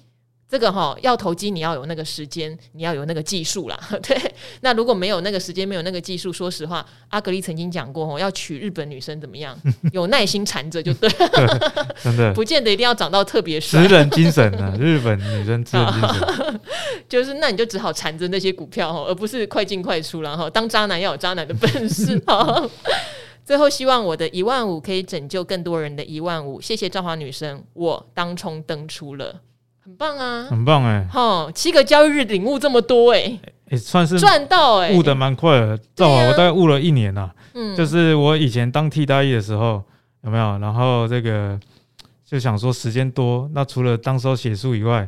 这个哈要投机，你要有那个时间，你要有那个技术啦。对，那如果没有那个时间，没有那个技术，说实话，阿格力曾经讲过，要娶日本女生怎么样？有耐心缠着就对，真的不见得一定要长到特别帅。职人精神啊，日本女生职人精神，就是那你就只好缠着那些股票而不是快进快出，然后当渣男要有渣男的本事。最后，希望我的一万五可以拯救更多人的一万五。谢谢赵华女生，我当冲登出了。很棒啊，很棒哎、欸！哈，七个交易日领悟这么多哎、欸，也、欸、算是赚到哎、欸，悟的蛮快的。正好、啊、我大概悟了一年呐、啊，嗯，就是我以前当替代役的时候有没有？然后这个就想说时间多，那除了当时候写书以外，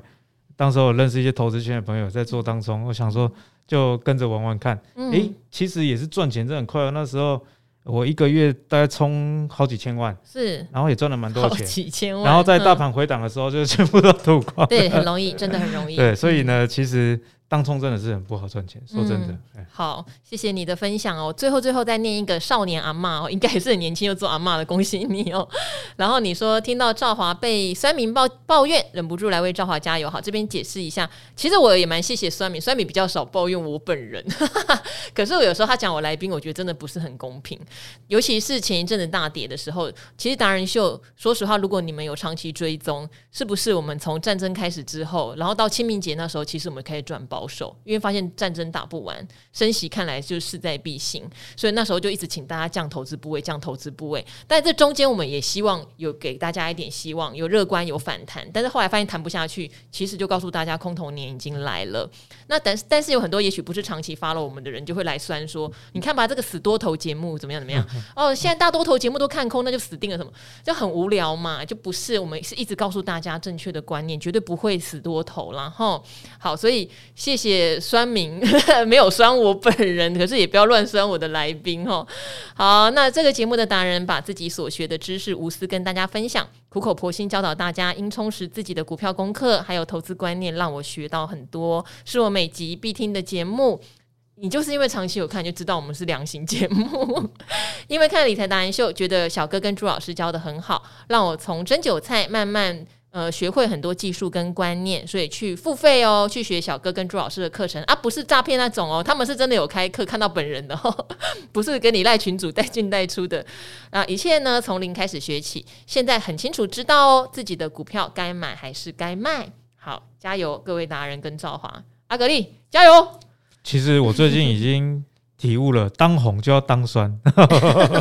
当时候我认识一些投资圈的朋友在做当中，我想说就跟着玩玩看。诶、嗯欸，其实也是赚钱，真的很快、啊。那时候。我一个月大概充好几千万，是，然后也赚了蛮多钱，几千万。然后在大盘回档的时候，就全部都吐光。对，很容易，真的很容易。对，所以呢，其实。当冲真的是很不好赚钱，说真的。嗯、好，谢谢你的分享哦。最后，最后再念一个少年阿嬷哦，应该也是很年轻又做阿嬷的，恭喜你哦。然后你说听到赵华被酸民抱抱怨，忍不住来为赵华加油。好，这边解释一下，其实我也蛮谢谢酸民，酸民比较少抱怨我本人。可是我有时候他讲我来宾，我觉得真的不是很公平。尤其是前一阵子大跌的时候，其实达人秀，说实话，如果你们有长期追踪，是不是我们从战争开始之后，然后到清明节那时候，其实我们可以赚爆。保守，因为发现战争打不完，升息看来就势在必行，所以那时候就一直请大家降投资部位，降投资部位。但这中间我们也希望有给大家一点希望，有乐观，有反弹。但是后来发现谈不下去，其实就告诉大家空头年已经来了。那但是但是有很多也许不是长期 follow 我们的人，就会来酸说：你看吧，这个死多头节目怎么样怎么样？哦，现在大多头节目都看空，那就死定了什么？就很无聊嘛，就不是。我们是一直告诉大家正确的观念，绝对不会死多头啦。哈。好，所以。谢谢酸民，没有酸我本人，可是也不要乱酸我的来宾哦。好，那这个节目的达人把自己所学的知识无私跟大家分享，苦口婆心教导大家应充实自己的股票功课，还有投资观念，让我学到很多，是我每集必听的节目。你就是因为长期有看，就知道我们是良心节目。因为看理财达人秀，觉得小哥跟朱老师教得很好，让我从蒸韭菜慢慢。呃，学会很多技术跟观念，所以去付费哦，去学小哥跟朱老师的课程啊，不是诈骗那种哦，他们是真的有开课，看到本人的，哦，不是给你赖群主带进带出的啊。一切呢，从零开始学起，现在很清楚知道哦，自己的股票该买还是该卖。好，加油，各位达人跟赵华阿格力，加油！其实我最近已经。体悟了，当红就要当酸，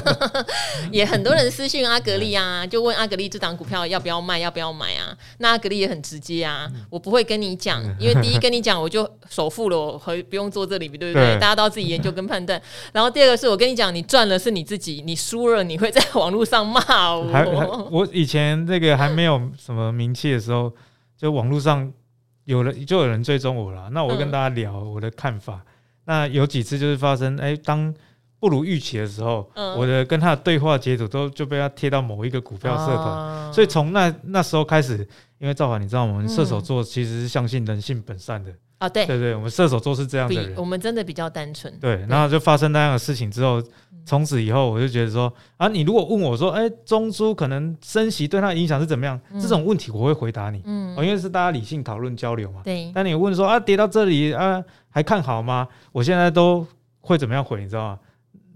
也很多人私讯阿格力啊，就问阿格力这档股票要不要卖，要不要买啊？那阿格力也很直接啊，我不会跟你讲，因为第一跟你讲我就首付了，我不用做这里，对不对？对大家都要自己研究跟判断。然后第二个是我跟你讲，你赚了是你自己，你输了你会在网络上骂我。我以前那个还没有什么名气的时候，就网络上有人就有人追踪我了，那我会跟大家聊我的看法。嗯那有几次就是发生，哎，当不如预期的时候，嗯、我的跟他的对话截图都就被他贴到某一个股票社团，哦、所以从那那时候开始，因为赵华，你知道我们射手座其实是相信人性本善的啊、嗯，对对对，我们射手座是这样的人，我们真的比较单纯。对，然后就发生那样的事情之后，从此以后我就觉得说啊，你如果问我说，哎，中珠可能升息对他的影响是怎么样？嗯、这种问题我会回答你，嗯，因为是大家理性讨论交流嘛，对。但你问说啊，跌到这里啊，还看好吗？我现在都会怎么样回？你知道吗？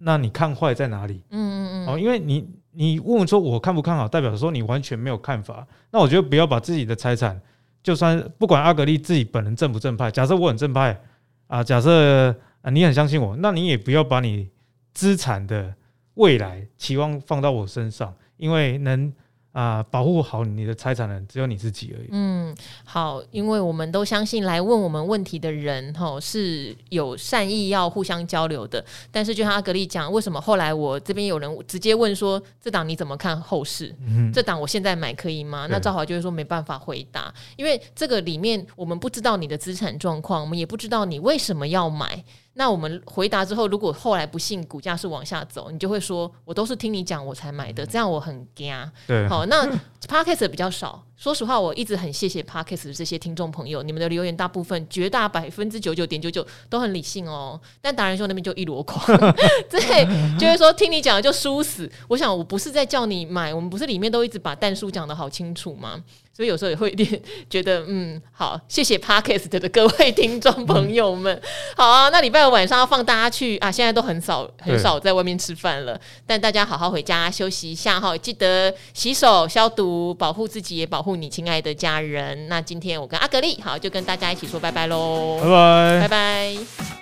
那你看坏在哪里？嗯嗯嗯。哦，因为你你问说我看不看好，代表说你完全没有看法。那我觉得不要把自己的财产，就算不管阿格丽自己本人正不正派，假设我很正派啊，假设啊你很相信我，那你也不要把你资产的未来期望放到我身上，因为能。啊，保护好你的财产的只有你自己而已。嗯，好，因为我们都相信来问我们问题的人，哈是有善意要互相交流的。但是就像阿格力讲，为什么后来我这边有人直接问说，这档你怎么看后市？嗯，这档我现在买可以吗？那赵华就是说没办法回答，因为这个里面我们不知道你的资产状况，我们也不知道你为什么要买。那我们回答之后，如果后来不幸股价是往下走，你就会说，我都是听你讲我才买的，这样我很惊。对，好，那 Podcast 比较少。说实话，我一直很谢谢 parkest 的这些听众朋友，你们的留言大部分绝大百分之九九点九九都很理性哦。但达人秀那边就一箩筐，对，就是说听你讲的就输死。我想我不是在叫你买，我们不是里面都一直把蛋叔讲的好清楚吗？所以有时候也会有点觉得，嗯，好，谢谢 parkest 的各位听众朋友们。嗯、好啊，那礼拜五晚上要放大家去啊，现在都很少很少在外面吃饭了，但大家好好回家休息一下哈，记得洗手消毒，保护自己也保护你亲爱的家人。那今天我跟阿格丽好，就跟大家一起说拜拜喽，拜拜，拜拜。